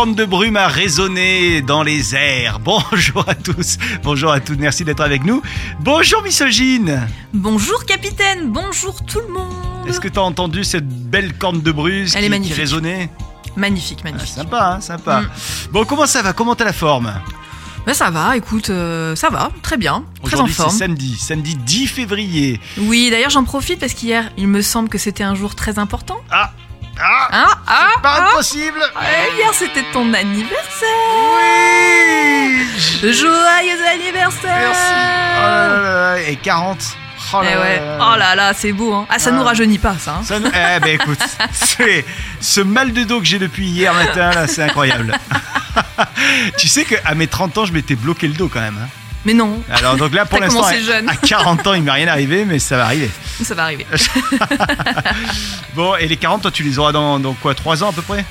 Corne de brume a résonné dans les airs. Bonjour à tous, bonjour à toutes, merci d'être avec nous. Bonjour misogyne Bonjour capitaine, bonjour tout le monde. Est-ce que t'as entendu cette belle corne de Elle qui, est magnifique. qui résonnait? Magnifique, Ah, magnifique. Sympa, hein, sympa. Mm. Bon, comment ça va? Comment t'as la forme? Bah, ça va, écoute, euh, ça va, très bien, très en Aujourd'hui c'est forme. samedi, samedi 10 février. Oui, d'ailleurs j'en profite parce qu'hier, il me semble que c'était un jour très important. Ah Ah Hein Ah, Pas ah impossible Euh, Hier c'était ton anniversaire. Oui Joyeux anniversaire. Merci Oh là là Et 40 Oh Eh là là ouais. Oh là là, c'est beau. Hein. Ah, ça Ah. nous rajeunit pas, ça. hein. Ça nous- Eh ben écoute, ce mal de dos que j'ai depuis hier matin là, c'est incroyable. tu sais qu'à mes 30 ans, je m'étais bloqué le dos quand même. hein. Mais non, Alors donc là, pour l'instant, à 40 ans, il m'est rien arrivé, mais ça va arriver. ça va arriver. Bon, et les 40, toi, tu les auras dans, dans quoi 3 ans à peu près?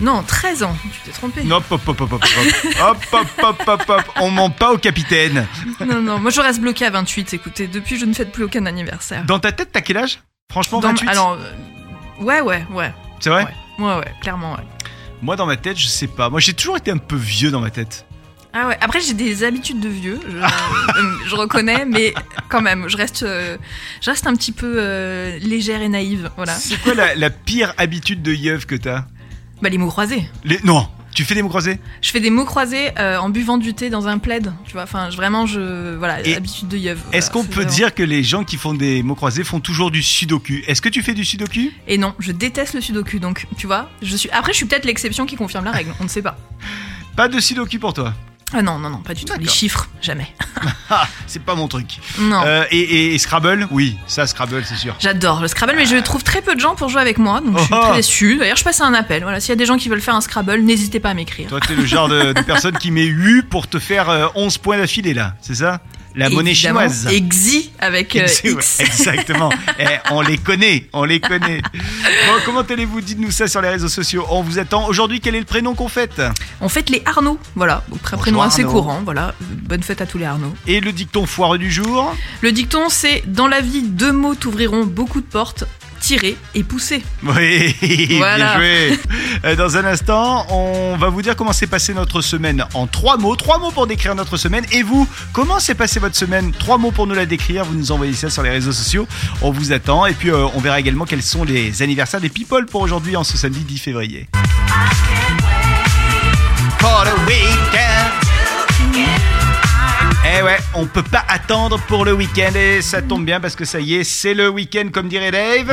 Non, 13 ans, tu t'es trompé. Hop, hop, hop, hop, hop, hop, hop, hop, hop, hop, hop. On ment pas au capitaine. Non, non, moi je reste bloqué à 28. Écoutez, depuis je ne fête plus aucun anniversaire. Dans ta tête, t'as quel âge? Franchement, Dans- 28 Alors, euh, ouais, ouais, ouais. C'est vrai? Ouais, ouais, ouais, clairement, ouais. Moi, dans ma tête, je sais pas. Moi, j'ai toujours été un peu vieux dans ma tête. Ah ouais, après j'ai des habitudes de vieux, je, euh, je reconnais, mais quand même, je reste, euh, je reste un petit peu euh, légère et naïve, voilà. C'est quoi la, la pire habitude de yeuf que t'as? Bah les mots croisés. les... Non, tu fais des mots croisés? Je fais des mots croisés en buvant du thé dans un plaid, tu vois, enfin je- vraiment, je, voilà, Et habitude de yeuf. Est-ce voilà, qu'on peut vraiment- dire que les gens qui font des mots croisés font toujours du sudoku? Est-ce que tu fais du sudoku? Et non, je déteste le sudoku, donc tu vois, je suis. Après, je suis peut-être l'exception qui confirme la règle, on ne sait pas. Pas de sudoku pour toi? Ah non, non, non, pas du tout. Les chiffres, jamais. Ah, c'est pas mon truc. Non. Euh, et, et- et Scrabble? Oui, ça Scrabble, c'est sûr. J'adore le Scrabble, mais je trouve très peu de gens pour jouer avec moi, donc je suis Oh. très déçue. D'ailleurs, je passe à un appel. Voilà, s'il y a des gens qui veulent faire un Scrabble, n'hésitez pas à m'écrire. Toi, t'es le genre de, de personne qui met U pour te faire euh, 11 points d'affilée, là, c'est ça? La monnaie chinoise. Exi avec euh, X. Exactement. Eh, on les connaît, on les connaît. Bon, comment allez-vous? Dites-nous ça sur les réseaux sociaux. On vous attend. Aujourd'hui, quel est le prénom qu'on fête? On fête les Arnaud, voilà. Donc, prénom assez Arnaud. courant, voilà. Bonne fête à tous les Arnaud. Et le dicton foireux du jour? Le dicton, c'est dans la vie, deux mots t'ouvriront beaucoup de portes tirer et pousser. Oui, bien joué. Euh, Dans un instant, on va vous dire comment s'est passée notre semaine en trois mots. Trois mots pour décrire notre semaine. Et vous, comment s'est passée votre semaine? Trois mots pour nous la décrire. Vous nous envoyez ça sur les réseaux sociaux. On vous attend. Et puis, euh, on verra également quels sont les anniversaires des people pour aujourd'hui, en ce samedi 10 février. For the weekend. Eh ouais, on peut pas attendre pour le week-end et ça tombe bien parce que ça y est, c'est le week-end comme dirait Dave.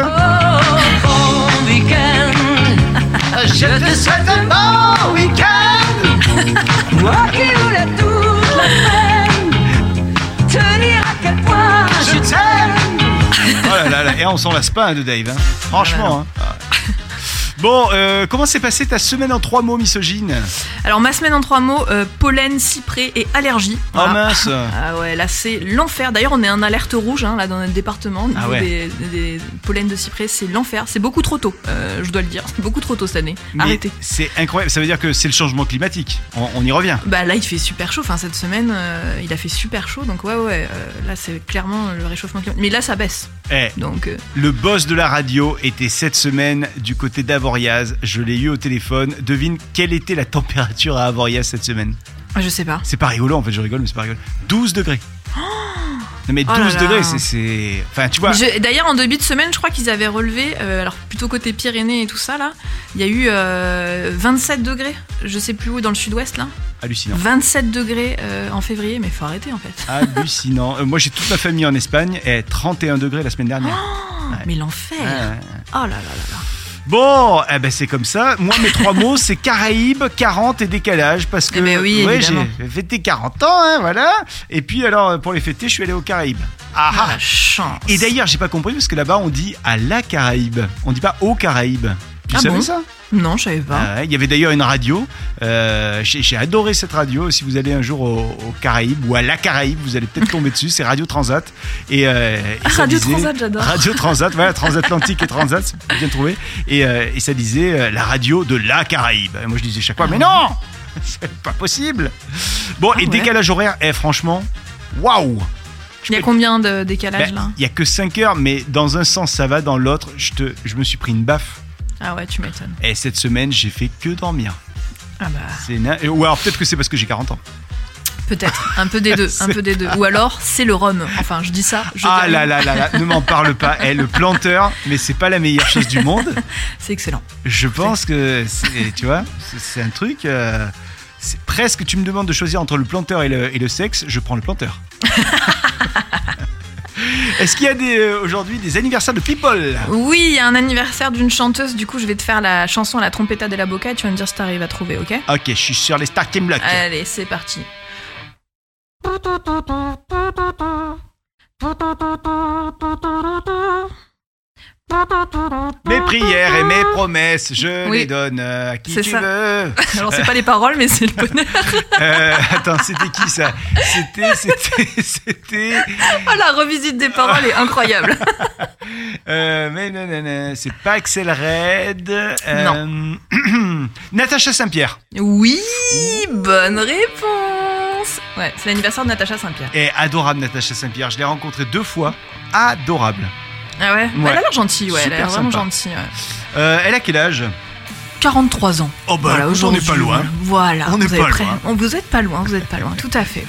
Je te souhaite un bon week-end. Moi qui voulais toute la semaine te dire à quel point Je t'aime. Oh là là là, et on s'en lasse pas hein, de Dave. hein. Franchement. hein. Bon, euh, comment s'est passée ta semaine en trois mots, misogyne Alors, ma semaine en trois mots euh, pollen, cyprès et allergie. Oh mince. Ah ouais, là c'est l'enfer. D'ailleurs, on est en alerte rouge hein, là dans notre département. Ah ouais. des, des pollens de cyprès, c'est l'enfer. C'est beaucoup trop tôt, euh, je dois le dire. C'est beaucoup trop tôt cette année. Mais Arrêtez. C'est incroyable. Ça veut dire que c'est le changement climatique. On, on y revient. Bah là, il fait super chaud. Enfin, cette semaine, il a fait super chaud. Donc ouais, ouais. là, c'est clairement le réchauffement climatique. Mais là, ça baisse. Eh, Donc le boss de la radio était cette semaine du côté d'Avoriaz. Je l'ai eu au téléphone. Devine quelle était la température à Avoriaz cette semaine je sais pas. C'est pas rigolo, en fait, je rigole, mais c'est pas rigolo. 12 degrés. Non mais 12 Oh là là. degrés, c'est- c'est... Enfin, tu vois... D'ailleurs, en début de semaine, je crois qu'ils avaient relevé, euh, alors plutôt côté Pyrénées et tout ça là, il y a eu euh, 27 degrés. Je sais plus où dans le sud-ouest là. Hallucinant. 27 degrés euh, en février, mais faut arrêter en fait. Hallucinant. Euh, moi, j'ai toute ma famille en Espagne et 31 degrés la semaine dernière. Ouais. Mais l'enfer. Ouais. Oh là là là là. Bon, eh ben c'est comme ça. Moi, mes trois mots, c'est Caraïbes, 40 et décalage. Parce que Eh ben oui, ouais, j'ai fêté 40 ans, hein, voilà. Et puis, alors, pour les fêter, je suis allé aux Caraïbes. Ah, Ah, ah. chance. Et d'ailleurs, j'ai pas compris parce que là-bas, on dit à la Caraïbe. On dit pas aux Caraïbes. Tu Ah savais bon ça Non, je savais pas. Ah Il y avait d'ailleurs une radio. euh, J'ai adoré cette radio. Si vous allez un jour au, au Caraïbes ou à la Caraïbe, vous allez peut-être tomber dessus. C'est Radio Transat. Et, euh, et Radio disait- Transat, j'adore. Radio Transat, voilà, Transatlantique et Transat, c'est bien trouvé. Et, euh, et ça disait la radio de la Caraïbe. Et moi je disais chaque fois, mais non C'est pas possible Bon, Ah et ouais. décalage horaire, eh, franchement, waouh Il y a combien de décalage Ben, là Il y a que 5 heures, mais dans un sens ça va, dans l'autre, je, te, je me suis pris une baffe. Ah ouais, tu m'étonnes. Et cette semaine, j'ai fait que dormir. Ah bah, C'est na- Ou alors peut-être que c'est parce que j'ai 40 ans. peut-être. Un peu des deux. un peu des deux. Ou alors, c'est le rhum. Enfin, je dis ça. Je ah là là là là, ne m'en parle pas. Eh, le planteur, mais c'est pas la meilleure chose du monde. C'est excellent. Je pense que, tu vois, c'est- c'est un truc. euh, c'est presque, tu me demandes de choisir entre le planteur et le, et le sexe, je prends le planteur. Est-ce qu'il y a des, euh, aujourd'hui des anniversaires de people Oui, il y a un anniversaire d'une chanteuse. Du coup, je vais te faire la chanson La Trompetta della Bocca et tu vas me dire si t'arrives à trouver, ok Ok, je suis sur les starting blocks. Allez, c'est parti. Mes prières et mes promesses, je Oui. les donne à qui tu ça. veux. Alors, c'est pas les paroles, mais c'est le bonheur. Euh, attends, c'était qui ça? C'était, c'était, c'était. Oh, la revisite des paroles est incroyable. Euh, mais non, non, non, c'est pas Axel Red. Euh, Natacha Saint-Pierre. Oui, bonne réponse. Ouais, c'est l'anniversaire de Natacha Saint-Pierre. Et adorable Natacha Saint-Pierre. Je l'ai rencontrée deux fois. Adorable. Ah ouais, Ouais. Elle a l'air gentille, ouais. Elle a Super l'air vraiment sympa. gentille. ouais. Euh, elle a quel âge? 43 ans. Oh bah, écoute, on n'est pas loin. Voilà, On vous n'est êtes pas prêts. loin. On- Vous êtes pas loin, vous êtes pas loin, tout à fait.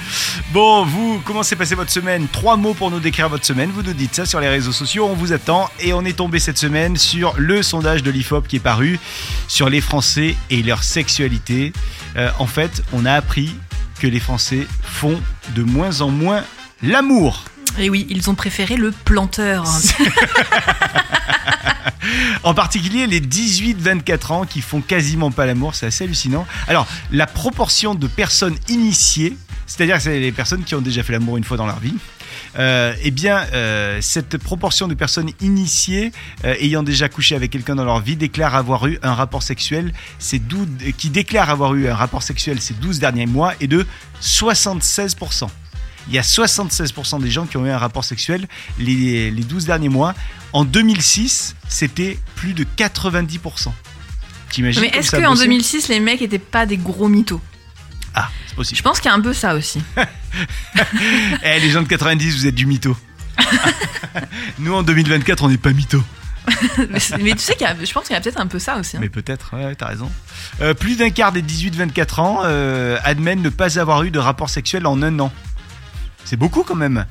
Bon, vous, comment s'est passée votre semaine? Trois mots pour nous décrire votre semaine. Vous nous dites ça sur les réseaux sociaux. On vous attend. Et on est tombé cette semaine sur le sondage de l'IFOP qui est paru sur les Français et leur sexualité. Euh, en fait, on a appris que les Français font de moins en moins l'amour. Et oui, ils ont préféré le planteur. En particulier les 18-24 ans qui font quasiment pas l'amour, c'est assez hallucinant. Alors, la proportion de personnes initiées, c'est-à-dire c'est les personnes qui ont déjà fait l'amour une fois dans leur vie, euh, eh bien, euh, cette proportion de personnes initiées euh, ayant déjà couché avec quelqu'un dans leur vie déclare avoir eu un rapport sexuel ces 12, qui déclarent avoir eu un rapport sexuel ces 12 derniers mois est de 76%. Il y a 76% des gens qui ont eu un rapport sexuel les, les 12 derniers mois. En 2006, c'était plus de 90%. T'imagines Mais est-ce qu'en bossé 2006, les mecs étaient pas des gros mythos? Ah, c'est Je possible. pense qu'il y a un peu ça aussi. Eh, les gens de 90, vous êtes du mytho. Nous, en 2024, on n'est pas mytho. mais, tu sais qu'il y a, je pense qu'il y a peut-être un peu ça aussi. hein. Mais peut-être, ouais, t'as raison. Euh, plus d'un quart des 18-24 ans euh, admettent ne pas avoir eu de rapport sexuel en un an. C'est beaucoup quand même.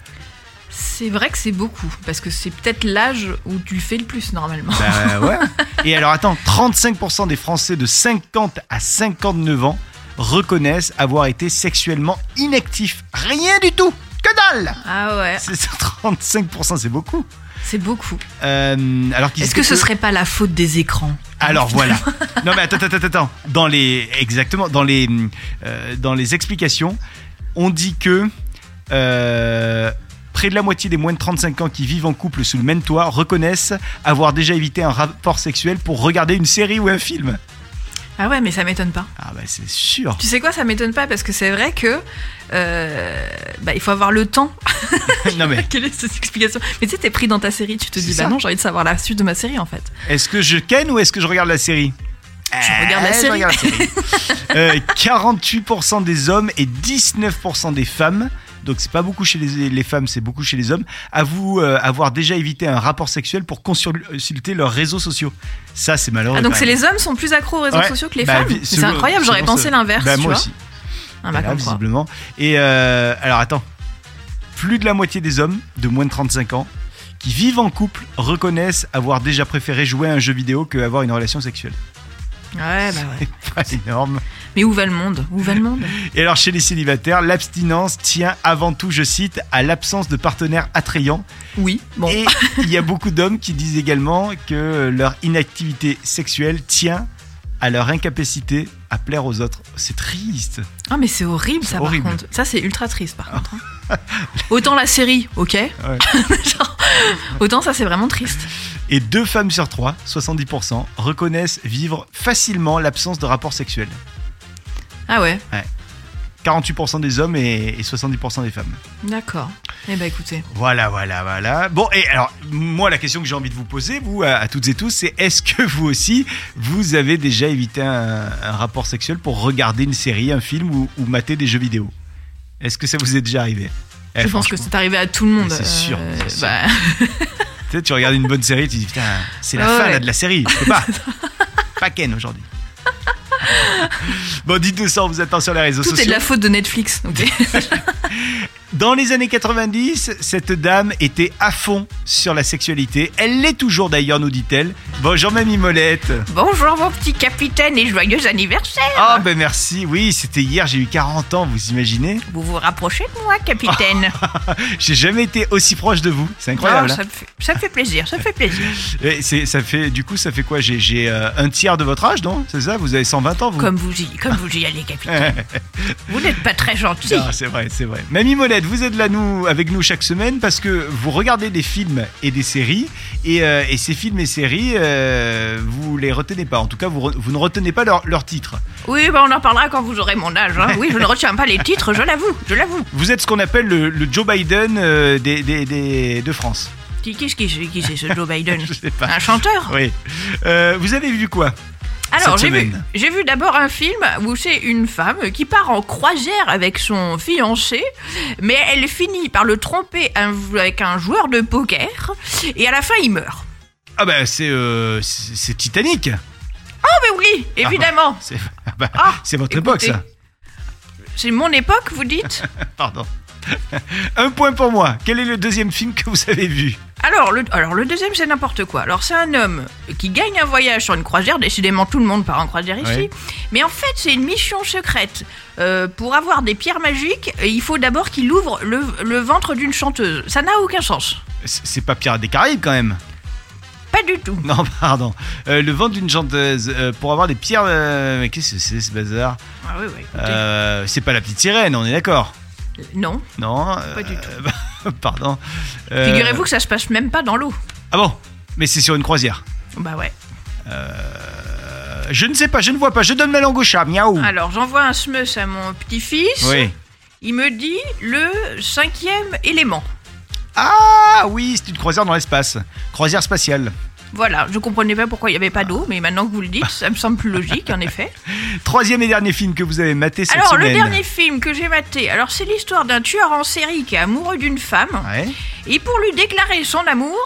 C'est vrai que c'est beaucoup, parce que c'est peut-être l'âge où tu le fais le plus normalement. Bah ouais. Et alors attends, 35% des Français de 50 à 59 ans reconnaissent avoir été sexuellement inactifs. Rien du tout. Que dalle Ah ouais, C'est 35%, c'est beaucoup. c'est beaucoup. Euh, alors Est-ce que ce serait pas la faute des écrans? Alors voilà. Non mais attends, attends, attends, attends. Dans les exactement dans les euh, dans les explications, on dit que euh, près de la moitié des moins de 35 ans qui vivent en couple sous le même toit reconnaissent avoir déjà évité un rapport sexuel pour regarder une série ou un film. Ah ouais, mais ça m'étonne pas. Ah bah c'est sûr. Tu sais quoi, ça m'étonne pas parce que c'est vrai que euh, bah, il faut avoir le temps. non mais Quelle est cette explication? Mais tu sais, t'es pris dans ta série, tu te dis ça. bah non, j'ai envie de savoir la suite de ma série en fait. est-ce que je ken ou est-ce que je regarde la série? Je regarde la Eh, je série. regarde la série. Euh, 48% des hommes et 19% des femmes, donc c'est pas beaucoup chez les, les femmes, c'est beaucoup chez les hommes, avouent euh, avoir déjà évité un rapport sexuel pour consulter leurs réseaux sociaux. Ça, c'est malheureux. Ah donc c'est les hommes sont plus accros aux réseaux Ouais. sociaux que les Bah, femmes C'est incroyable, j'aurais pensé l'inverse, Bah, moi vois. aussi. Ah, bah, comme quoi. visiblement. Et euh, alors attends, plus de la moitié des hommes de moins de 35 ans qui vivent en couple reconnaissent avoir déjà préféré jouer à un jeu vidéo que avoir une relation sexuelle. Ouais, bah ouais. Pas énorme. Mais où va le monde? Où va le monde? Et alors chez les célibataires, l'abstinence tient avant tout, je cite, à l'absence de partenaires attrayants. Oui, bon. Et il y a beaucoup d'hommes qui disent également que leur inactivité sexuelle tient à leur incapacité à plaire aux autres. C'est triste. Ah mais c'est horrible ça horrible. par contre. Ça c'est ultra triste par contre. hein. Autant la série, ok. Genre, autant ça c'est vraiment triste. Et deux femmes sur trois, 70%, reconnaissent vivre facilement l'absence de rapports sexuels. Ah ouais, 48% des hommes et, et 70% des femmes. d'accord. Eh ben écoutez. Voilà, voilà, voilà. Bon, et alors, moi, la question que j'ai envie de vous poser, vous, à, à toutes et tous, c'est est-ce que vous aussi, vous avez déjà évité un, un rapport sexuel pour regarder une série, un film ou, ou mater des jeux vidéo? Est-ce que ça vous est déjà arrivé? Eh, Je pense que c'est arrivé à tout le monde. C'est sûr, sûr. bah, Tu sais, tu regardes une bonne série, tu dis, putain, c'est la fin là, de la série. Je peux pas. pas Ken aujourd'hui. Bon, dites-nous ça, vous êtes sur les réseaux tout sociaux. est de la faute de Netflix. ok Dans les années 90, cette dame était à fond sur la sexualité. Elle l'est toujours d'ailleurs, nous dit-elle. Bonjour Mamie Molette. Bonjour mon petit capitaine et joyeux anniversaire. Ah ben merci, oui, c'était hier, j'ai eu 40 ans, vous imaginez Vous vous rapprochez de moi, capitaine. J'ai jamais été aussi proche de vous, c'est incroyable. Hein ça, me fait, ça me fait plaisir, ça me fait plaisir. Et ça fait, du coup, ça fait quoi? J'ai euh, un tiers de votre âge, non? C'est ça? Vous avez 120 ans, vous? Comme vous y, comme vous y allez, capitaine. Vous n'êtes pas très gentil. C'est vrai, c'est vrai. Mamie Molette, vous êtes là nous, avec nous chaque semaine parce que vous regardez des films et des séries et, euh, et ces films et séries, euh, vous les retenez pas. En tout cas, vous, vous ne retenez pas leur, leur titre. Oui, bah on en parlera quand vous aurez mon âge. hein. Oui, je ne retiens pas les titres, je l'avoue, je l'avoue. Vous êtes ce qu'on appelle le, le Joe Biden euh, des, des- des- de France. Qui, qui, c'est- qui c'est ce Joe Biden? Je sais pas. Un chanteur? Oui. Euh, vous avez vu quoi? Alors, j'ai vu, vu d'abord un film où c'est une femme qui part en croisière avec son fiancé, mais elle finit par le tromper avec un joueur de poker, et à la fin, il meurt. Ah bah c'est euh, c'est Titanic. Ah, mais oui, évidemment. C'est ah bah, Ah, votre époque ça. C'est mon époque, vous dites? Pardon. Un point pour moi. Quel est le deuxième film que vous avez vu? Alors le, alors, le deuxième, c'est n'importe quoi. Alors, c'est un homme qui gagne un voyage sur une croisière. Décidément, tout le monde part en croisière ici. Ouais. Mais en fait, c'est une mission secrète. Euh, pour avoir des pierres magiques, il faut d'abord qu'il ouvre le, le ventre d'une chanteuse. Ça n'a aucun sens. C'est pas Pirates des Caraïbes quand même. Pas du tout. Non, pardon. Euh, le ventre d'une chanteuse euh, pour avoir des pierres. euh, mais qu'est-ce que c'est ce bazar? Ah oui, oui. Euh, C'est pas la petite sirène, on est d'accord Non, Non Pas du tout. pardon. Euh, figurez-vous que ça se passe même pas dans l'eau. Ah bon Mais c'est sur une croisière. Bah ouais. Euh, je ne sais pas, je ne vois pas. Je donne ma langue au chat. Miaou. Alors, j'envoie un smus à mon petit-fils. Oui. Il me dit le cinquième élément. Ah oui, c'est une croisière dans l'espace. Croisière spatiale. Voilà, je comprenais pas pourquoi il n'y avait pas d'eau, mais maintenant que vous le dites, ça me semble plus logique, en effet. Troisième et dernier film que vous avez maté cette Alors, semaine. le dernier film que j'ai maté, alors c'est l'histoire d'un tueur en série qui est amoureux d'une femme, Ouais. et pour lui déclarer son amour,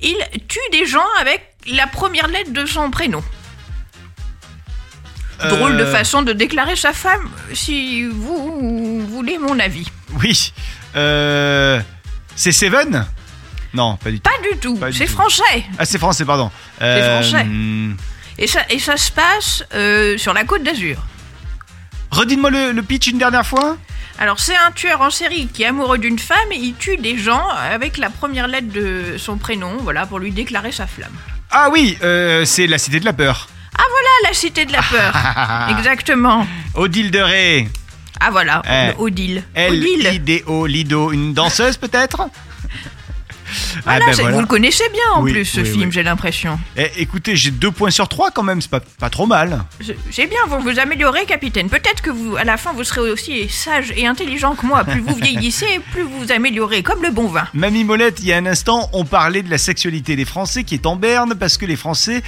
il tue des gens avec la première lettre de son prénom. Drôle de Euh, façon de déclarer sa femme, si vous voulez mon avis. Oui. Euh, c'est Seven? Non, pas du tout. Pas du tout, c'est français. Ah, c'est français, pardon. Euh, français. hmm, Et ça, et ça se passe euh, sur la côte d'Azur. Redites-moi le, le pitch une dernière fois. Alors c'est un tueur en série qui est amoureux d'une femme et il tue des gens avec la première lettre de son prénom, voilà, pour lui déclarer sa flamme. Ah oui, euh, c'est La Cité de la Peur. Ah voilà la cité de la peur. Exactement. Odile de Ré. Ah voilà, Eh. le Odile. Odile. L-I-D-O, Lido. Une danseuse peut-être? Voilà, ben c'est- voilà. vous le connaissez bien en Oui, plus ce oui, film, oui. j'ai l'impression. Eh, écoutez, j'ai deux points sur trois quand même, c'est pas, pas trop mal. J'ai bien, vous vous améliorez, capitaine. Peut-être que vous, à la fin, vous serez aussi sage et intelligent que moi. Plus vous vieillissez, plus vous vous améliorez, comme le bon vin. Mamie Molette, il y a un instant, on parlait de la sexualité des Français qui est en berne parce que les Français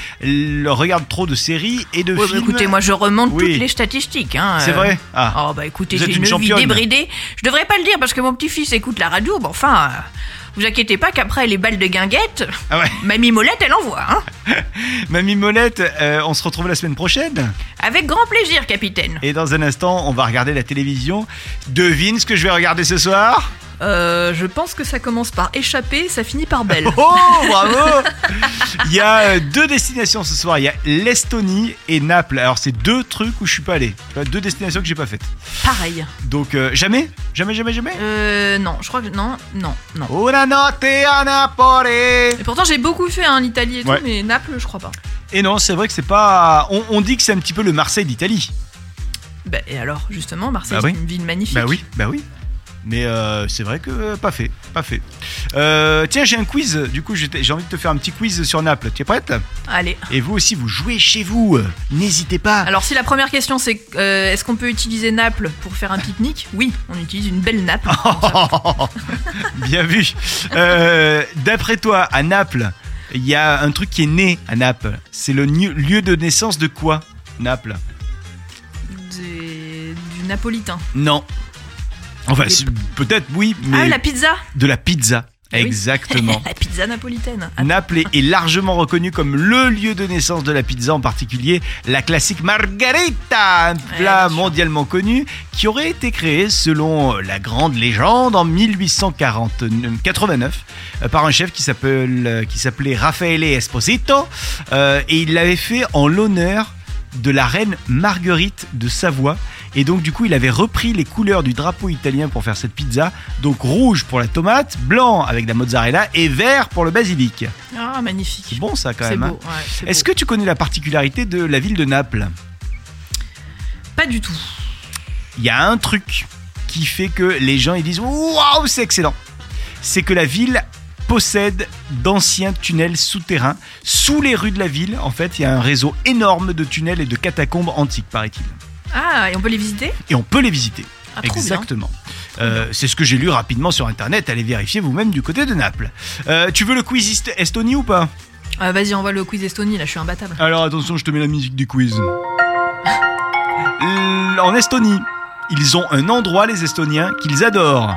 regardent trop de séries et de bah, films. écoutez, moi je remonte toutes les statistiques. Hein, C'est euh. vrai? Ah. Oh bah écoutez, j'ai une, une vie débridée. Je devrais pas le dire parce que mon petit-fils écoute la radio. Bon enfin, vous inquiétez pas qu'après les balles de guinguette, Ah ouais. Mamie Molette elle envoie. Hein Mamie Molette, euh, on se retrouve la semaine prochaine. Avec grand plaisir, capitaine. Et dans un instant, on va regarder la télévision. Devine ce que je vais regarder ce soir? Euh, je pense que ça commence par échapper, ça finit par belle. Oh, bravo Il y a deux destinations ce soir. Il y a l'Estonie et Naples. Alors, c'est deux trucs où je suis pas allé. Deux destinations que j'ai pas faites. Pareil. Donc, euh, jamais? Jamais, jamais, jamais? Euh, non, je crois que non, non, non. Una notte a Napoli Et pourtant j'ai beaucoup fait hein, l'Italie et tout, Ouais. mais Naples, je crois pas. Et non, c'est vrai que c'est pas. On, on dit que c'est un petit peu le Marseille d'Italie. Bah, et alors, justement, Marseille, Bah oui. c'est une ville magnifique. Bah oui, bah oui. Mais euh, c'est vrai que euh, pas fait, pas fait. Euh, tiens, j'ai un quiz. Du coup, j'ai j'ai envie de te faire un petit quiz sur Naples. Tu es prête? Allez. Et vous aussi, vous jouez chez vous. N'hésitez pas. Alors, si la première question c'est euh, est-ce qu'on peut utiliser Naples pour faire un pique-nique? Oui, on utilise une belle nappe. Bien vu. Euh, D'après toi, à Naples, il y a un truc qui est né à Naples. C'est le nu- lieu de naissance de quoi Naples? Des- du napolitain. Non. Enfin, peut-être oui, Ah, mais la pizza de la pizza. Oui. Exactement. La pizza napolitaine. Ah, Naples est- largement reconnu comme le lieu de naissance de la pizza, en particulier la classique margarita, un plat mondialement connu qui aurait été créé selon la grande légende en 1889 euh, par un chef qui s'appelait Raffaele Esposito euh, et il l'avait fait en l'honneur de la reine Marguerite de Savoie. Et donc du coup, il avait repris les couleurs du drapeau italien pour faire cette pizza. Donc rouge pour la tomate, blanc avec la mozzarella et vert pour le basilic. Ah, magnifique. C'est bon ça quand même. hein. ouais, Est-ce que tu connais la particularité de la ville de Naples? Pas du tout. Il y a un truc qui fait que les gens ils disent waouh c'est excellent. C'est que la ville possède d'anciens tunnels souterrains sous les rues de la ville. En fait, il y a un réseau énorme de tunnels et de catacombes antiques, paraît-il. Ah, et on peut les visiter? Et on peut les visiter. Ah. Exactement. Euh, c'est ce que j'ai lu rapidement sur internet. Allez vérifier vous-même du côté de Naples. Euh, tu veux le quiz Est- Estonie ou pas? Ah, Vas-y, envoie le quiz Estonie, là, je suis imbattable. Alors attention, je te mets la musique du quiz. En Estonie, ils ont un endroit, les Estoniens, qu'ils adorent.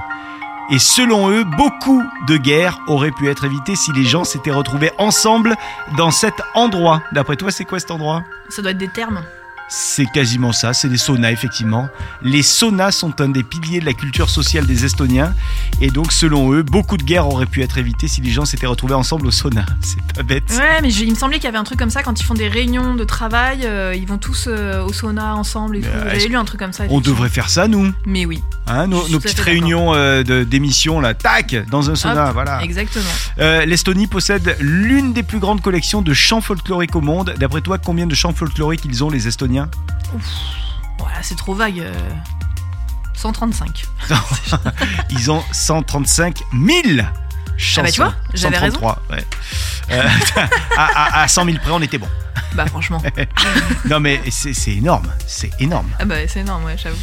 Et selon eux, beaucoup de guerres auraient pu être évitées si les gens s'étaient retrouvés ensemble dans cet endroit. D'après toi, c'est quoi cet endroit? Ça doit être des termes. C'est quasiment ça, c'est des saunas effectivement. Les saunas sont un des piliers de la culture sociale des Estoniens et donc selon eux, beaucoup de guerres auraient pu être évitées si les gens s'étaient retrouvés ensemble au sauna. C'est pas bête. Ouais, mais il me semblait qu'il y avait un truc comme ça quand ils font des réunions de travail, euh, ils vont tous euh, au sauna ensemble et tout. euh, J'avais lu un truc comme ça. On devrait faire ça nous, Mais oui, hein, nos, petites réunions euh, de- d'émissions là, tac, dans un sauna, Hop, voilà. exactement. L'Estonie possède l'une des plus grandes collections de chants folkloriques au monde. D'après toi, combien de chants folkloriques ils ont les Estoniens? Voilà, c'est trop vague. euh, 135. Ils ont 135 000 chansons. Ah bah, tu vois, j'avais raison. 133, ouais. Euh, à, à- à 100 000 près, on était bon. Bah franchement. Non mais c'est c'est énorme, c'est énorme. ah bah c'est énorme, ouais, j'avoue.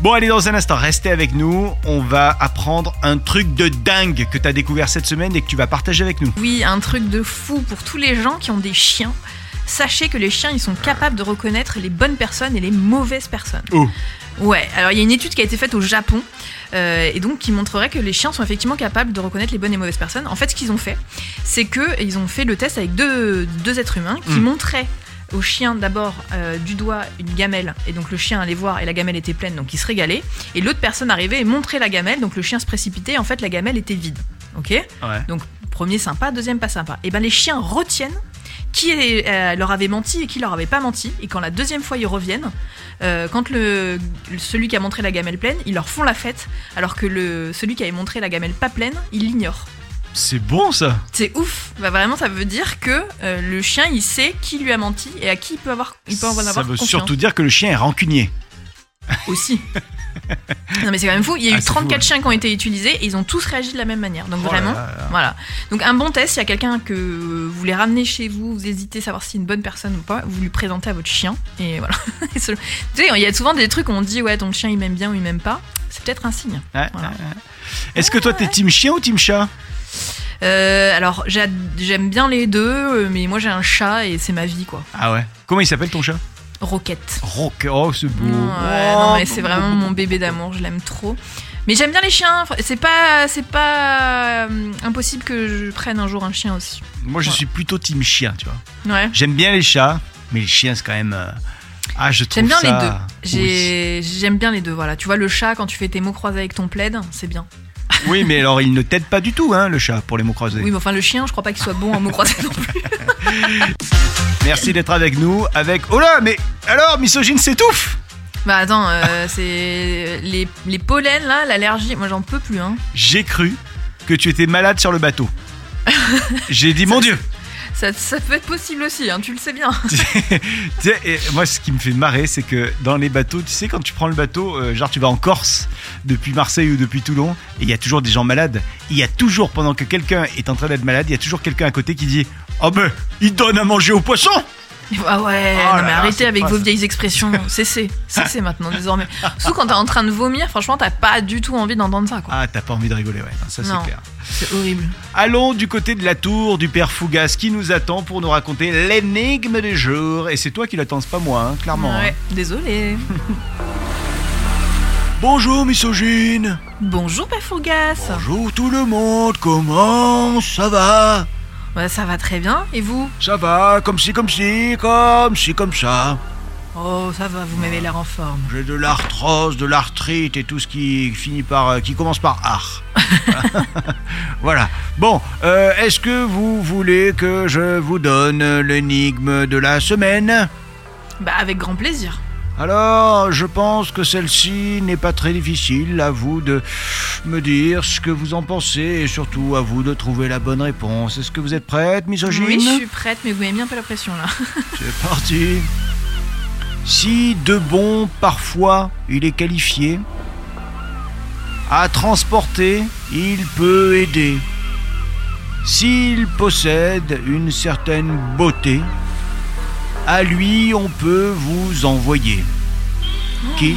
Bon allez dans un instant, restez avec nous. On va apprendre un truc de dingue que tu as découvert cette semaine et que tu vas partager avec nous. Oui, un truc de fou pour tous les gens qui ont des chiens. Sachez que les chiens, ils sont capables de reconnaître les bonnes personnes et les mauvaises personnes. Oh. Ouais, alors il y a une étude qui a été faite au Japon euh, et donc qui montrerait que les chiens sont effectivement capables de reconnaître les bonnes et mauvaises personnes. En fait, ce qu'ils ont fait, c'est que ils ont fait le test avec deux, deux êtres humains qui Mm. montraient au chien d'abord euh, du doigt une gamelle et donc le chien allait voir et la gamelle était pleine donc il se régalait et l'autre personne arrivait et montrait la gamelle donc le chien se précipitait en fait la gamelle était vide ok? Ouais. donc premier sympa deuxième pas sympa et ben les chiens retiennent qui euh, leur avait menti et qui leur avait pas menti et quand la deuxième fois ils reviennent euh, quand le celui qui a montré la gamelle pleine ils leur font la fête alors que le celui qui avait montré la gamelle pas pleine il l'ignore C'est bon ça. c'est ouf. Bah vraiment, ça veut dire que euh, le chien, il sait qui lui a menti et à qui il peut avoir, il peut en avoir ça veut confiance surtout dire que le chien est rancunier. aussi. non mais c'est quand même fou. Il y a Ah, eu c'est fou, 34 ouais. chiens qui ont été utilisés et ils ont tous réagi de la même manière. Donc Oh vraiment, là là. voilà. Donc un bon test. Il y a quelqu'un que vous voulez ramener chez vous, vous hésitez à savoir si c'est une bonne personne ou pas, vous lui présentez à votre chien et voilà. Tu sais, il y a souvent des trucs où on dit ouais ton chien il m'aime bien ou il m'aime pas. C'est peut-être un signe. Ouais, Voilà. ouais, ouais. Est-ce que toi t'es team chien ou team chat? Euh, alors j'a- j'aime bien les deux, euh, mais moi j'ai un chat et c'est ma vie quoi. Ah ouais. Comment il s'appelle ton chat? Roquette. Rock. Oh c'est beau. Ouais, Oh, non mais c'est vraiment mon bébé d'amour, je l'aime trop. Mais j'aime bien les chiens. C'est pas, c'est pas euh, impossible que je prenne un jour un chien aussi. Moi je suis plutôt team chien, tu vois. Ouais. J'aime bien les chats, mais les chiens c'est quand même. euh, Ah je trouve J'aime bien ça- les deux. Oui. J'aime bien les deux. Voilà. Tu vois le chat quand tu fais tes mots croisés avec ton plaid, c'est bien. Oui, mais alors il ne t'aide pas du tout, hein, le chat, pour les mots croisés. Oui, mais enfin le chien, je crois pas qu'il soit bon en mots croisés non plus. Merci d'être avec nous. Avec. Oh là, mais alors, misogyne s'étouffe Bah attends, euh, c'est les, les pollens là, l'allergie. Moi j'en peux plus. Hein. J'ai cru que tu étais malade sur le bateau. J'ai dit, mon Dieu Ça, ça peut être possible aussi, hein, tu le sais bien. Tu sais, et moi, ce qui me fait marrer, c'est que dans les bateaux, tu sais, quand tu prends le bateau, euh, genre tu vas en Corse depuis Marseille ou depuis Toulon, et il y a toujours des gens malades. Il y a toujours, pendant que quelqu'un est en train d'être malade, il y a toujours quelqu'un à côté qui dit Oh ben, il donne à manger aux poissons Ah ouais, Oh là non mais là, arrêtez avec vos ça. vieilles expressions. Cessez, cessez maintenant désormais. Surtout quand t'es en train de vomir, franchement, t'as pas du tout envie d'entendre ça, quoi. Ah, t'as pas envie de rigoler, ouais, non, ça c'est clair. C'est horrible. Allons du côté de la tour du père Fougas qui nous attend pour nous raconter l'énigme du jour. Et c'est toi qui l'attends, c'est pas moi, hein, clairement. Ouais, hein. désolé. Bonjour, misogyne Bonjour, Père Fourgas. Bonjour tout le monde, comment ça va? Ça va très bien. Et vous? Ça va, comme ci, comme ci, comme ci, comme ça. Oh, ça va, vous m'avez l'air en forme. J'ai de l'arthrose, de l'arthrite et tout ce qui finit par, euh, qui commence par art. voilà. Bon, euh, est-ce que vous voulez que je vous donne l'énigme de la semaine? Bah, avec grand plaisir. Alors, je pense que celle-ci n'est pas très difficile. À vous de me dire ce que vous en pensez et surtout à vous de trouver la bonne réponse. Est-ce que vous êtes prête, misogyne Oui, je suis prête, mais vous m'avez un peu la pression là. C'est parti. Si de bon parfois il est qualifié, à transporter, il peut aider. S'il possède une certaine beauté, à lui on peut vous envoyer. Qui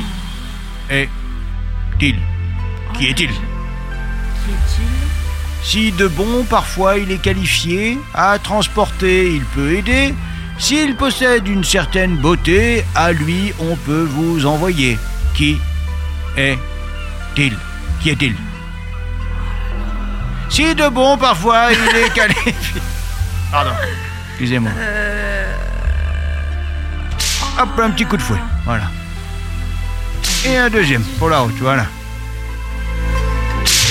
est-il Qui est-il Qui est-il Si de bon parfois il est qualifié, à transporter il peut aider. S'il possède une certaine beauté, à lui on peut vous envoyer. Qui est-il Qui est-il Si de bon parfois il est qualifié. Pardon. Excusez-moi. Hop, un petit coup de fouet. Voilà. Et un deuxième pour la route, voilà.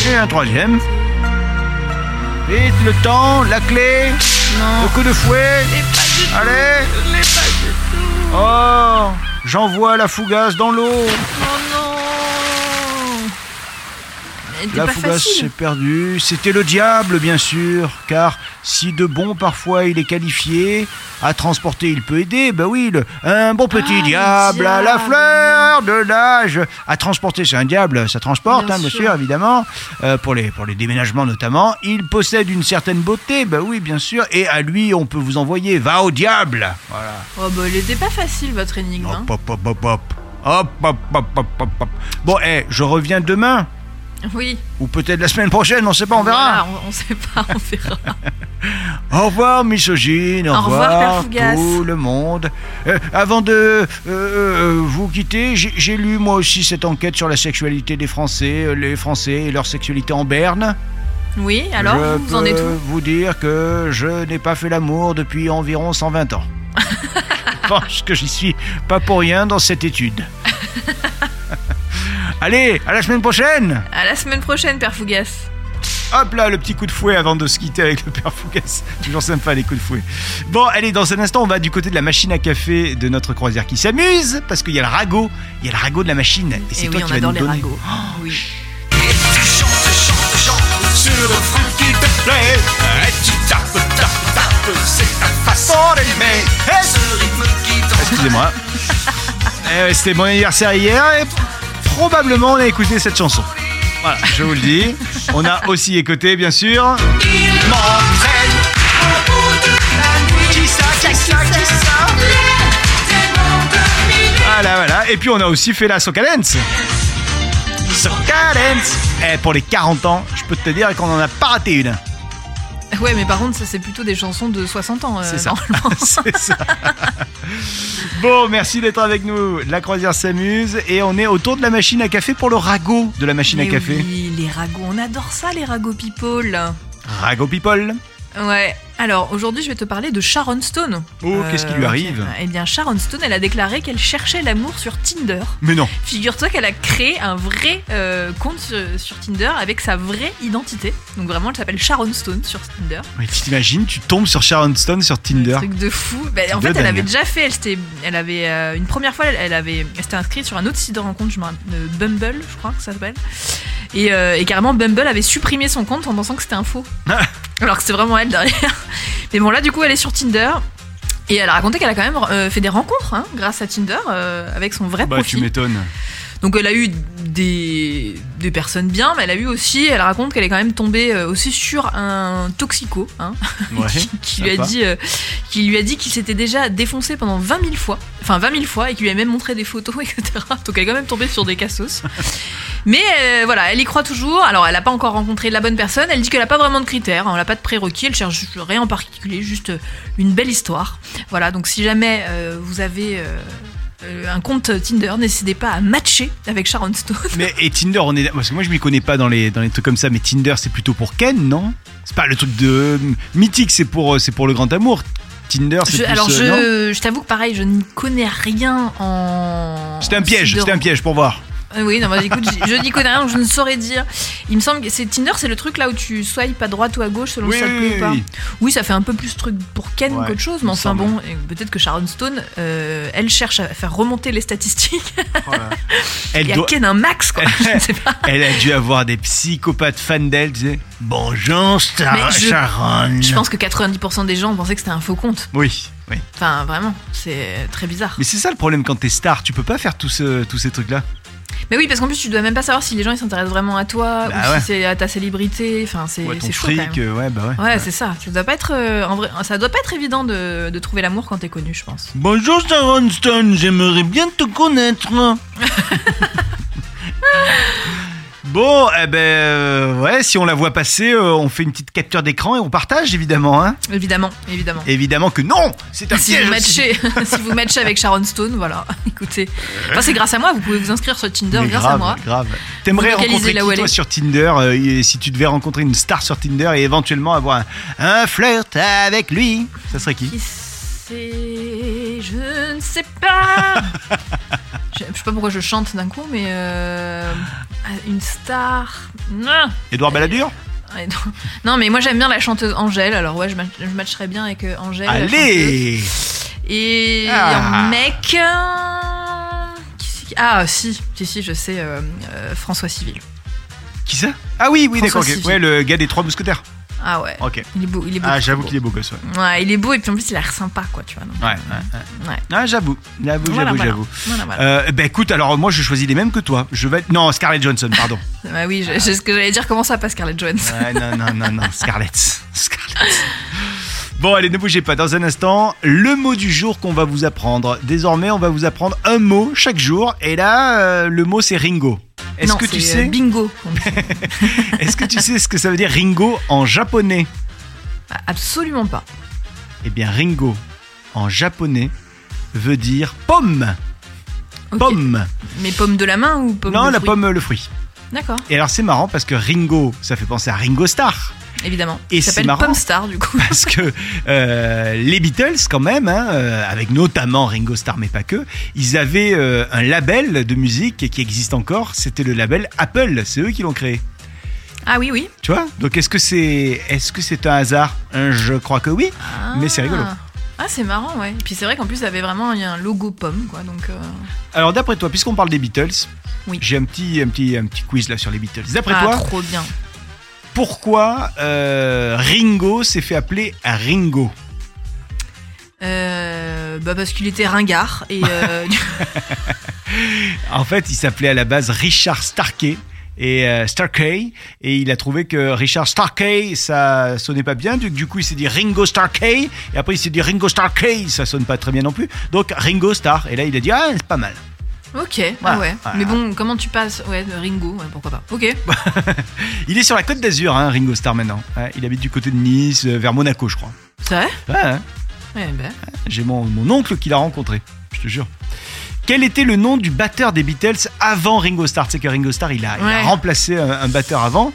Et un troisième. Vite, le temps, la clé, Non, le coup de fouet. Allez tout. Oh J'envoie la fougasse dans l'eau. Oh non La fougasse s'est perdue. C'était le diable, bien sûr, car si de bon parfois il est qualifié, à transporter il peut aider. Ben oui, le- un bon petit Ah, le diable, à la fleur de l'âge. À transporter, c'est un diable, ça transporte, Bien hein, bien sûr. sûr, évidemment, euh, pour les pour les déménagements notamment. Il possède une certaine beauté, ben oui, bien sûr, et à lui on peut vous envoyer. Va au diable. Voilà. Oh bah, elle était pas facile votre énigme. hein. Hop, hop, hop, hop, hop. Hop, hop, hop, hop, hop, hop. Bon, eh, je reviens demain, Oui. ou peut-être la semaine prochaine, on sait pas, on verra. Voilà, on, on sait pas, on verra. Au revoir, misogyne, au, Au revoir, revoir, tout le monde. Euh, avant de euh, euh, vous quitter, j'ai lu moi aussi cette enquête sur la sexualité des Français, les Français et leur sexualité en berne. Oui, alors, je vous en êtes peux où vous dire que je n'ai pas fait l'amour depuis environ 120 ans. je pense que j'y suis pas pour rien dans cette étude. Allez, à la semaine prochaine À la semaine prochaine, Père Fougas. Hop là, le petit coup de fouet avant de se quitter avec le père Fougas. Toujours sympa les coups de fouet. Bon, allez, dans un instant, on va du côté de la machine à café de notre croisière qui s'amuse parce qu'il y a le ragot. Il y a le ragot de la machine. Et c'est Et toi oui, qui vas adore nous les donner. ragots. oui. Sur le qui te plaît. Et tu tapes, tapes, tapes. C'est ta façon d'aimer. Et ce rythme qui Excusez-moi. Eh C'était mon anniversaire hier et probablement on a écouté cette chanson. Voilà, je vous le dis. On a aussi écouté, bien sûr. Il m'entraîne au bout de la nuit. Qui ça, qui ça, qui ça? Voilà, voilà. Et puis on a aussi fait la Socadence. Socadence. Eh, pour les 40 ans, je peux te dire qu'on en a pas raté une. Ouais, mais par contre, ça c'est plutôt des chansons de 60 ans. euh, C'est ça. Bon, merci d'être avec nous. La croisière s'amuse et on est autour de la machine à café pour le ragot de la machine à café. Oui, les ragots, on adore ça, les ragots people. Ragot people. Ouais. Alors aujourd'hui, je vais te parler de Sharon Stone. Oh, qu'est-ce qui lui ok. arrive Eh bien, Sharon Stone, elle a déclaré qu'elle cherchait l'amour sur Tinder. Mais non. Figure-toi qu'elle a créé un vrai euh, compte sur, sur Tinder avec sa vraie identité. Donc vraiment, elle s'appelle Sharon Stone sur Tinder. Mais tu t'imagines, tu tombes sur Sharon Stone sur Tinder. Un truc de fou. Bah, en fait, elle dingue. avait déjà fait. Elle, elle avait euh, une première fois, elle, elle avait, elle s'était inscrite sur un autre site de rencontre, je me rappelle, euh, Bumble, je crois que ça s'appelle. Et, euh, et carrément, Bumble avait supprimé son compte en pensant que c'était un faux. Alors que c'est vraiment elle derrière. Mais bon, là, du coup, elle est sur Tinder. Et elle a raconté qu'elle a quand même euh, fait des rencontres hein, grâce à Tinder euh, avec son vrai Bah, tu profil. m'étonnes. Donc elle a eu des, des personnes bien, mais elle a eu aussi, elle raconte qu'elle est quand même tombée euh, aussi sur un toxico, hein, Ouais. qui, qui lui a dit, euh, qui lui a dit qu'il s'était déjà défoncé pendant 20 000 fois, enfin 20 000 fois, et qui lui a même montré des photos, etc. Donc elle est quand même tombée sur des cassos. Mais euh, voilà, elle y croit toujours. Alors elle n'a pas encore rencontré la bonne personne. Elle dit qu'elle n'a pas vraiment de critères, hein, elle n'a pas de prérequis, elle cherche rien en particulier, juste euh, une belle histoire. Voilà, donc si jamais euh, vous avez euh, un compte Tinder, n'hésitez pas à matcher avec Sharon Stone. Mais et Tinder, on est parce que moi je m'y connais pas dans les dans les trucs comme ça, mais Tinder c'est plutôt pour Ken, non? C'est pas le truc de mythique, c'est pour c'est pour le grand amour. Tinder, c'est plus, alors non je, je t'avoue que pareil, je n'y connais rien en. C'était un piège, c'était un piège pour voir. Euh, oui, non, bah, écoute, je, je n'y connais rien, donc je ne saurais dire. Il me semble que c'est Tinder, c'est le truc là où tu swipes à droite ou à gauche selon Oui, si ça te oui, plaît oui, ou pas. oui. Oui, ça fait un peu plus truc pour Ken Ouais, qu'autre chose, mais enfin bon, et peut-être que Sharon Stone, euh, elle cherche à faire remonter les statistiques. Elle Et à doit, Ken un max, quoi. je ne sais pas. elle a dû avoir des psychopathes fans d'elle, tu sais. Bonjour, Star je- Sharon. Je pense que 90% des gens pensaient que c'était un faux compte. Oui, oui. Enfin, vraiment, c'est très bizarre. Mais c'est ça le problème quand t'es star, tu peux pas faire ce- tous ces trucs là. Mais oui, parce qu'en plus, tu dois même pas savoir si les gens ils s'intéressent vraiment à toi Bah ou ouais. si c'est à ta célébrité. Enfin, c'est Ouais, quand fric, même. ouais, bah ouais. Ouais, c'est ça. Ça doit pas être euh, en vrai, ça doit pas être évident de, de trouver l'amour quand t'es connu, je pense. Bonjour Sharon Stone, j'aimerais bien te connaître. bon, eh ben ouais, ouais, si on la voit passer, euh, on fait une petite capture d'écran et on partage évidemment. Hein. Évidemment, évidemment. Évidemment que non, c'est un si piège. vous, matchez, si vous matchez avec Sharon Stone, voilà, écoutez. Enfin, c'est grâce à moi, vous pouvez vous inscrire sur Tinder Mais grâce grave, à moi. grave. T'aimerais rencontrer qui toi sur Tinder euh, et si tu devais rencontrer une star sur Tinder et éventuellement avoir un, un flirt avec lui, ça serait qui? Qui c'est? Je ne sais pas. je, sais pas pourquoi je chante d'un coup, mais euh, une star. Non. Edouard Balladur Ouais, non. Mais moi j'aime bien la chanteuse Angèle, alors ouais, je, match- je matcherais bien avec euh, Angèle. Allez Et Ah. en mec. euh, qui Ah, si, si, si, je sais, euh, François Civil. Qui ça? Ah oui, oui, d'accord. Ouais, le gars des trois mousquetaires. Ah ouais. Ok. Il est beau, il est beau. Ah, j'avoue qu'il est beau gosse, ouais. Ouais, il est beau et puis en plus il a l'air sympa, quoi, tu vois. donc, Ouais, euh, ouais, ouais. Ah, j'avoue, j'avoue, Voilà, j'avoue, voilà. j'avoue. Voilà, voilà. Euh, bah écoute, alors moi je choisis les mêmes que toi. Je vais non Scarlett Johansson, pardon. Bah oui, je- c'est ce que j'allais dire. Comment ça, pas Scarlett Johansson? Ouais, non, non, non, non, Scarlett, Scarlett. Bon, allez, ne bougez pas. Dans un instant, le mot du jour qu'on va vous apprendre. Désormais, on va vous apprendre un mot chaque jour. Et là, euh, le mot c'est Ringo. Est-ce Non, que tu euh, sais Bingo. Est-ce que tu sais ce que ça veut dire Ringo en japonais Ah, Absolument pas. Eh bien, Ringo en japonais veut dire pomme. Pomme. Mais pomme de la main ou pomme non, de la fruit pomme, le fruit. D'accord, Et alors c'est marrant parce que Ringo, ça fait penser à Ringo Starr. évidemment. Et c'est s'appelle marrant. Star, du coup. Parce que euh, les Beatles, quand même, hein, euh, avec notamment Ringo Starr, mais pas que, ils avaient euh, un label de musique qui existe encore. C'était le label Apple. C'est eux qui l'ont créé. Ah oui, oui. Tu vois? Donc est-ce que c'est est-ce que c'est un hasard? Je crois que oui. Mais c'est rigolo. Ah, c'est marrant, ouais. Et puis c'est vrai qu'en plus, ça avait vraiment un logo pomme, quoi. Donc, euh, Alors d'après toi, puisqu'on parle des Beatles, Oui. j'ai un petit, un, petit, un petit quiz là sur les Beatles. D'après ah, toi, trop bien. pourquoi euh, Ringo s'est fait appeler Ringo? Euh, bah parce qu'il était ringard et En fait, il s'appelait à la base Richard Starkey. Et euh, Starkey, et il a trouvé que Richard Starkey, ça sonnait pas bien, du, du coup il s'est dit Ringo Starkey, et après il s'est dit Ringo Starkey, ça sonne pas très bien non plus, donc Ringo Star, et là il a dit ah c'est pas mal. ok, ah ouais. voilà. Mais bon, comment tu passes Ouais, Ringo, ouais, pourquoi pas. Ok. Il est sur la côte d'Azur, hein, Ringo Star maintenant. Ouais, il habite du côté de Nice, euh, vers Monaco je crois. C'est vrai? Ouais, hein. Ouais, ben. J'ai mon, mon oncle qui l'a rencontré, je te jure. Quel était le nom du batteur des Beatles avant Ringo Starr? Sais que Ringo Starr, il a, il a remplacé un, un batteur avant.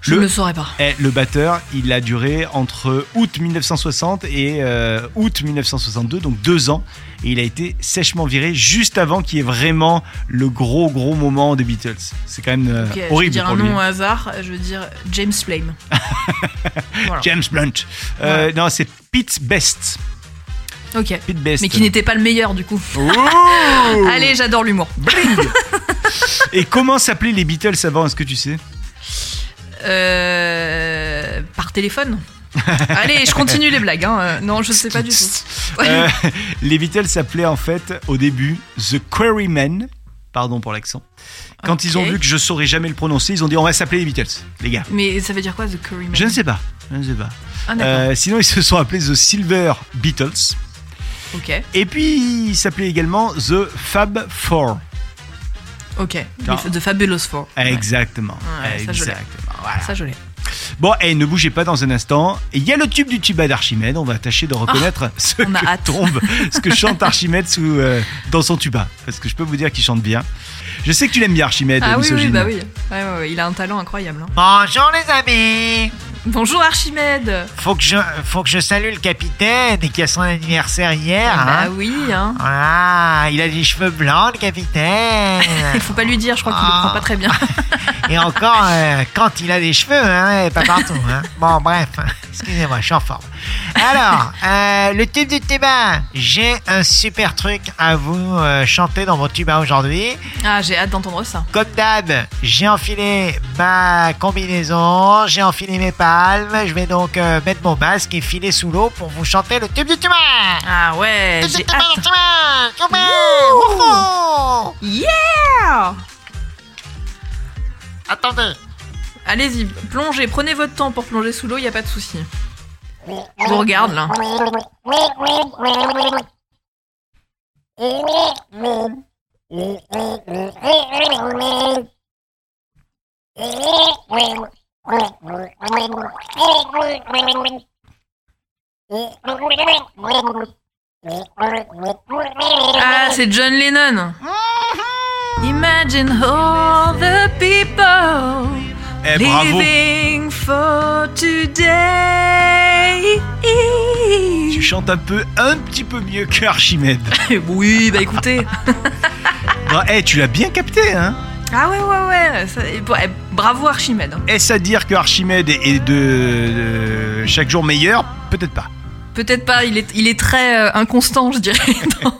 Je Le- ne le saurais pas. Eh, le batteur, il a duré entre août 1960 et euh, août 1962, donc deux ans. Et il a été sèchement viré juste avant qu'il y ait vraiment le gros gros moment des Beatles. C'est quand même euh, Ok, je horrible dire pour un lui. nom au hasard, je veux dire James Flame. voilà. James Blunt. Euh, Non, c'est Pete Best. Ok. Pete Best. Mais qui n'était pas le meilleur du coup. Oh Allez, j'adore l'humour. Bling Et comment s'appelaient les Beatles avant Est-ce que tu sais? Euh, par téléphone. Allez, je continue les blagues. hein. Non, je sais pas du tout. Euh, les Beatles s'appelaient en fait au début The Quarrymen. Pardon pour l'accent. Quand ils ont vu que je saurais jamais le prononcer, ils ont dit on va s'appeler les Beatles, les gars. Mais ça veut dire quoi, The Curryman Je ne sais pas. Je ne sais pas. Ah. Euh, sinon, ils se sont appelés The Silver Beatles. Ok, Et puis, ils s'appelaient également The Fab Four. ok. The Fabulous Four. Ouais. Exactement. Ouais, ça, je l'ai. Exactement. Voilà. Ça, je l'ai. Bon, et ne bougez pas dans un instant. Il y a le tube du tuba d'Archimède. On va tâcher de reconnaître ce Ah, a que hâte. tombe, ce que chante Archimède sous, euh, dans son tuba. Parce que je peux vous dire qu'il chante bien. Je sais que tu l'aimes bien, Archimède. Ah oui, oui, bah oui. Ouais, ouais, ouais, il a un talent incroyable. hein. Bonjour les amis Bonjour Archimède faut que, je, faut que je salue le capitaine qui a son anniversaire hier. Hein. oui, hein. Voilà, il a des cheveux blancs le capitaine. Il faut pas lui dire, je crois qu'il le Ah. prend pas très bien. Et encore, euh, quand il a des cheveux, hein, et pas partout. Hein. Bon, bref, excusez-moi, je suis en forme. Alors, euh, le tube du tuba, j'ai un super truc à vous euh, chanter dans mon tuba aujourd'hui. Ah, j'ai hâte d'entendre ça. Comme d'hab, j'ai enfilé ma combinaison, j'ai enfilé mes palmes, je vais donc euh, mettre mon masque et filer sous l'eau pour vous chanter le tube du tuba. Ah ouais, Tube du j'ai tuba, hâte. tuba, tuba, wouhou. Yeah Attendez. Allez-y, plongez, prenez votre temps pour plonger sous l'eau, y a pas de souci. Je vous regarde là. Ah, c'est John Lennon. Imagine all the people Eh, bravo. living for today. Tu chantes un peu, un petit peu mieux qu'Archimède. Oui, bah écoutez. Bon, eh, tu l'as bien capté, hein Ah ouais, ouais, ouais. ça- ouais, bravo Archimède. Est-ce à dire que Archimède est de, de chaque jour meilleur? Peut-être pas. Peut-être pas, il est, il est très euh, inconstant, je dirais, dans,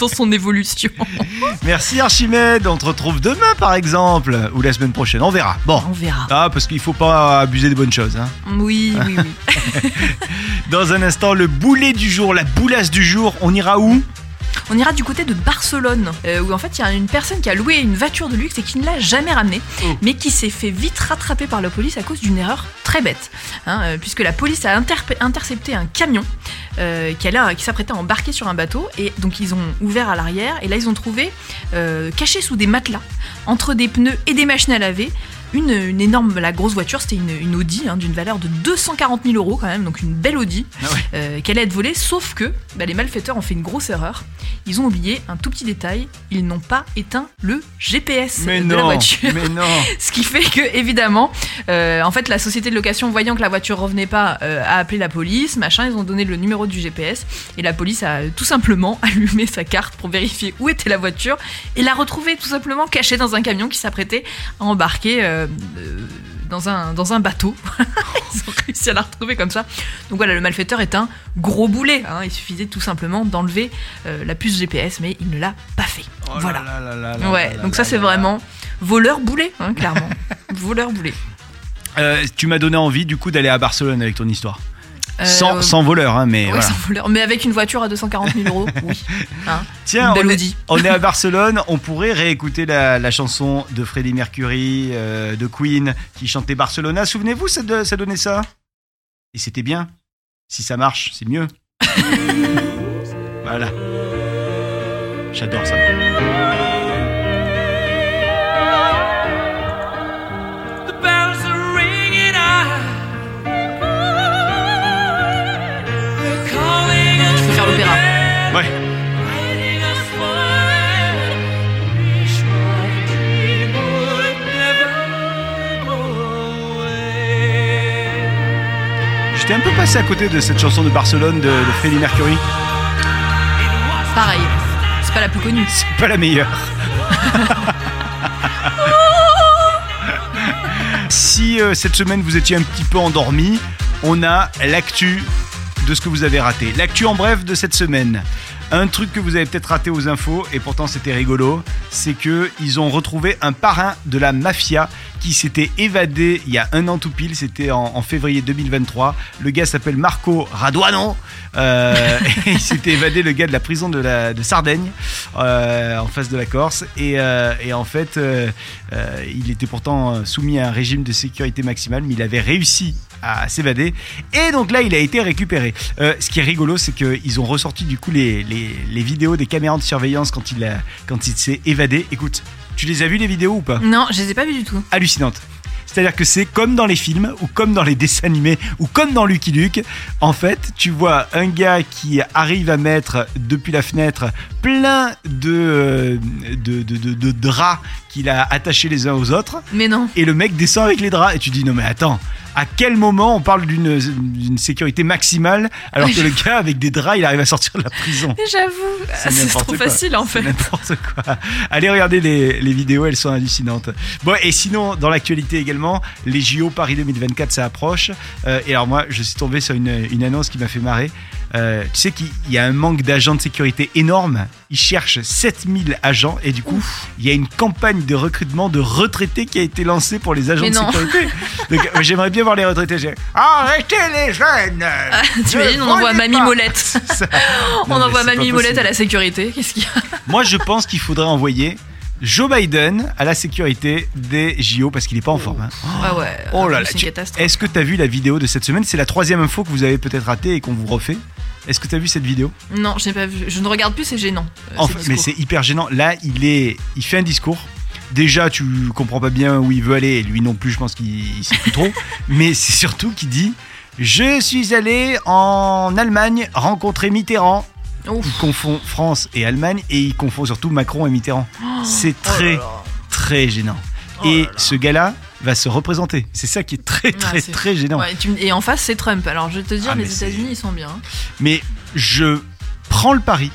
dans son évolution. Merci Archimède. On te retrouve demain, par exemple, ou la semaine prochaine. On verra. Bon. On verra. Ah, parce qu'il faut pas abuser des bonnes choses. Hein. Oui, oui, oui. Dans un instant, le boulet du jour, la boulasse du jour. On ira où? On ira du côté de Barcelone, euh, où en fait il y a une personne qui a loué une voiture de luxe et qui ne l'a jamais ramenée, Oh. mais qui s'est fait vite rattraper par la police à cause d'une erreur très bête. hein, euh, puisque la police a intercepté un camion euh, qui, qui s'apprêtait à embarquer sur un bateau, et donc ils ont ouvert à l'arrière, et là ils ont trouvé, euh, caché sous des matelas, entre des pneus et des machines à laver, une, une énorme, la grosse voiture, c'était une, une Audi hein, d'une valeur de 240 000 euros quand même, donc une belle Audi, Ah ouais. euh, qu'elle allait être volée, sauf que bah, les malfaiteurs ont fait une grosse erreur. Ils ont oublié un tout petit détail, ils n'ont pas éteint le GPS Mais de non. la voiture. Mais non. Ce qui fait que, évidemment, euh, en fait, la société de location, voyant que la voiture revenait pas, euh, a appelé la police, machin, ils ont donné le numéro du GPS, et la police a tout simplement allumé sa carte pour vérifier où était la voiture, et l'a retrouvée tout simplement cachée dans un camion qui s'apprêtait à embarquer euh, dans, un, dans un bateau. ils ont réussi à la retrouver comme ça. Donc voilà, le malfaiteur est un gros boulet. hein. Il suffisait tout simplement d'enlever euh, la puce GPS, mais il ne l'a pas fait. Oh là voilà. là là là là Ouais, donc ça c'est vraiment voleur boulet, hein, clairement. voleur boulet. Euh, tu m'as donné envie du coup d'aller à Barcelone avec ton histoire. Euh, Sans, sans voleur, hein, mais ouais, voilà. sans voleur. Mais avec une voiture à 240 000 euros, oui. Hein. Tiens, on est, Audi. on est à Barcelone, on pourrait réécouter la, la chanson de Freddie Mercury, euh, de Queen, qui chantait Barcelona. Souvenez-vous, ça, de- ça donnait ça? Et c'était bien. Si ça marche, c'est mieux. voilà. J'adore ça. J'étais un peu passé à côté de cette chanson de Barcelone de, de Freddie Mercury. Pareil. C'est pas la plus connue. C'est pas la meilleure. si euh, cette semaine vous étiez un petit peu endormi, on a l'actu de ce que vous avez raté. L'actu en bref de cette semaine. Un truc que vous avez peut-être raté aux infos, et pourtant c'était rigolo, c'est que ils ont retrouvé un parrain de la mafia qui s'était évadé il y a un an tout pile, c'était en, février 2023. Le gars s'appelle Marco Raduano. Euh, il s'était évadé, le gars de la prison de, Sardaigne, euh, en face de la Corse. Et, euh, et en fait, il était pourtant soumis à un régime de sécurité maximale, mais il avait réussi à s'évader. Et donc là, il a été récupéré. Euh, ce qui est rigolo, c'est qu'ils ont ressorti du coup les, les, les vidéos des caméras de surveillance quand il, a, quand il s'est évadé. Écoute, tu les as vues les vidéos ou pas? Non, je les ai pas vus du tout. hallucinante. C'est-à-dire que c'est comme dans les films, ou comme dans les dessins animés, ou comme dans Lucky Luke. En fait, tu vois un gars qui arrive à mettre depuis la fenêtre plein de, euh, de, de, de- de draps qu'il a attachés les uns aux autres. Mais non. Et le mec descend avec les draps. Et tu dis, non mais attends, à quel moment on parle d'une sécurité maximale alors que le gars avec des draps, il arrive à sortir de la prison J'avoue, c'est n'importe trop quoi. facile en fait. n'importe quoi. Allez regarder les, les vidéos, elles sont hallucinantes. Bon, et sinon, dans l'actualité également, les JO Paris 2024, ça approche. Euh, et alors moi, je suis tombé sur une, une annonce qui m'a fait marrer. Euh, tu sais qu'il y a un manque d'agents de sécurité énorme. Ils cherchent 7000 agents et du coup, il y a une campagne de recrutement de retraités qui a été lancée pour les agents Mais de non. sécurité. Donc, euh, j'aimerais bien voir les retraités. Arrêtez les jeunes Tu Ne imagines, on envoie Mamie. Molette. Ça- On Non, envoie Mamie Molette à la sécurité. Qu'est-ce qu'il y a? Moi, je pense qu'il faudrait envoyer Joe Biden à la sécurité des JO parce qu'il n'est pas en forme. hein. Ah ouais. Oh là là, C'est une tu- catastrophe. Est-ce que tu as vu la vidéo de cette semaine? C'est la troisième info que vous avez peut-être ratée et qu'on vous refait. Est-ce que tu as vu cette vidéo? Non, je n'ai pas vu. Je ne regarde plus, c'est gênant. euh, ces Mais discours. c'est hyper gênant. Là, il, est, il fait un discours. Déjà, tu comprends pas bien où il veut aller. Et lui non plus, je pense qu'il il sait plus trop. mais c'est surtout qu'il dit Je suis allé en Allemagne rencontrer Mitterrand. Ouf. Il confond France et Allemagne et il confond surtout Macron et Mitterrand. c'est Oh très, très gênant. Oh et là ce gars-là va se représenter. C'est ça qui est très, très, Ah, très gênant. Ouais, Et en face, c'est Trump. Alors, je vais te dire, Ah, les États-Unis, ils sont bien. hein. Mais je prends le pari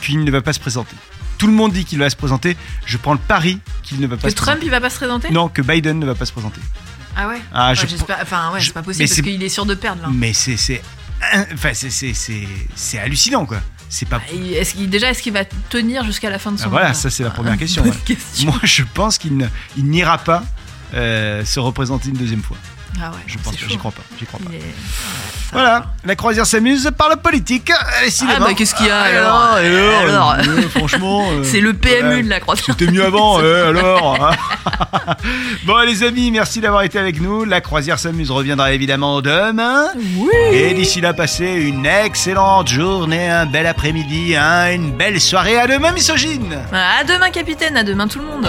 qu'il ne va pas se présenter. Tout le monde dit qu'il va se présenter. Je prends le pari qu'il ne va pas Que se Trump, présenter. il va pas se présenter? Non, que Biden ne va pas se présenter. Ah ouais? Ah, Ouais, je- Enfin, ouais, c'est pas possible parce qu'il est sûr de perdre là. Mais c'est, enfin, c'est, c'est, c'est, c'est hallucinant, quoi. C'est pas. Et Est-ce qu'il- déjà, est-ce qu'il va tenir jusqu'à la fin de son Ah, voilà, ça c'est la première Ah, question. bonne ouais. question. Moi, je pense qu'il ne, il n'ira pas euh, se représenter une deuxième fois. Ah ouais, Je pense, j'y crois pas. J'y crois pas. Est- Voilà, la croisière s'amuse par la politique. Allez, cinéma. Ah bah, qu'est-ce qu'il y a, alors alors, Alors. euh, Franchement. euh, C'est le PMU ouais. de la croisière. C'était mieux avant, ouais, alors. hein. bon, les amis, merci d'avoir été avec nous. La croisière s'amuse reviendra évidemment demain. Oui. Et d'ici là, passez une excellente journée, un bel après-midi, hein, une belle soirée. À demain, misogyne. À demain, capitaine. À demain, tout le monde.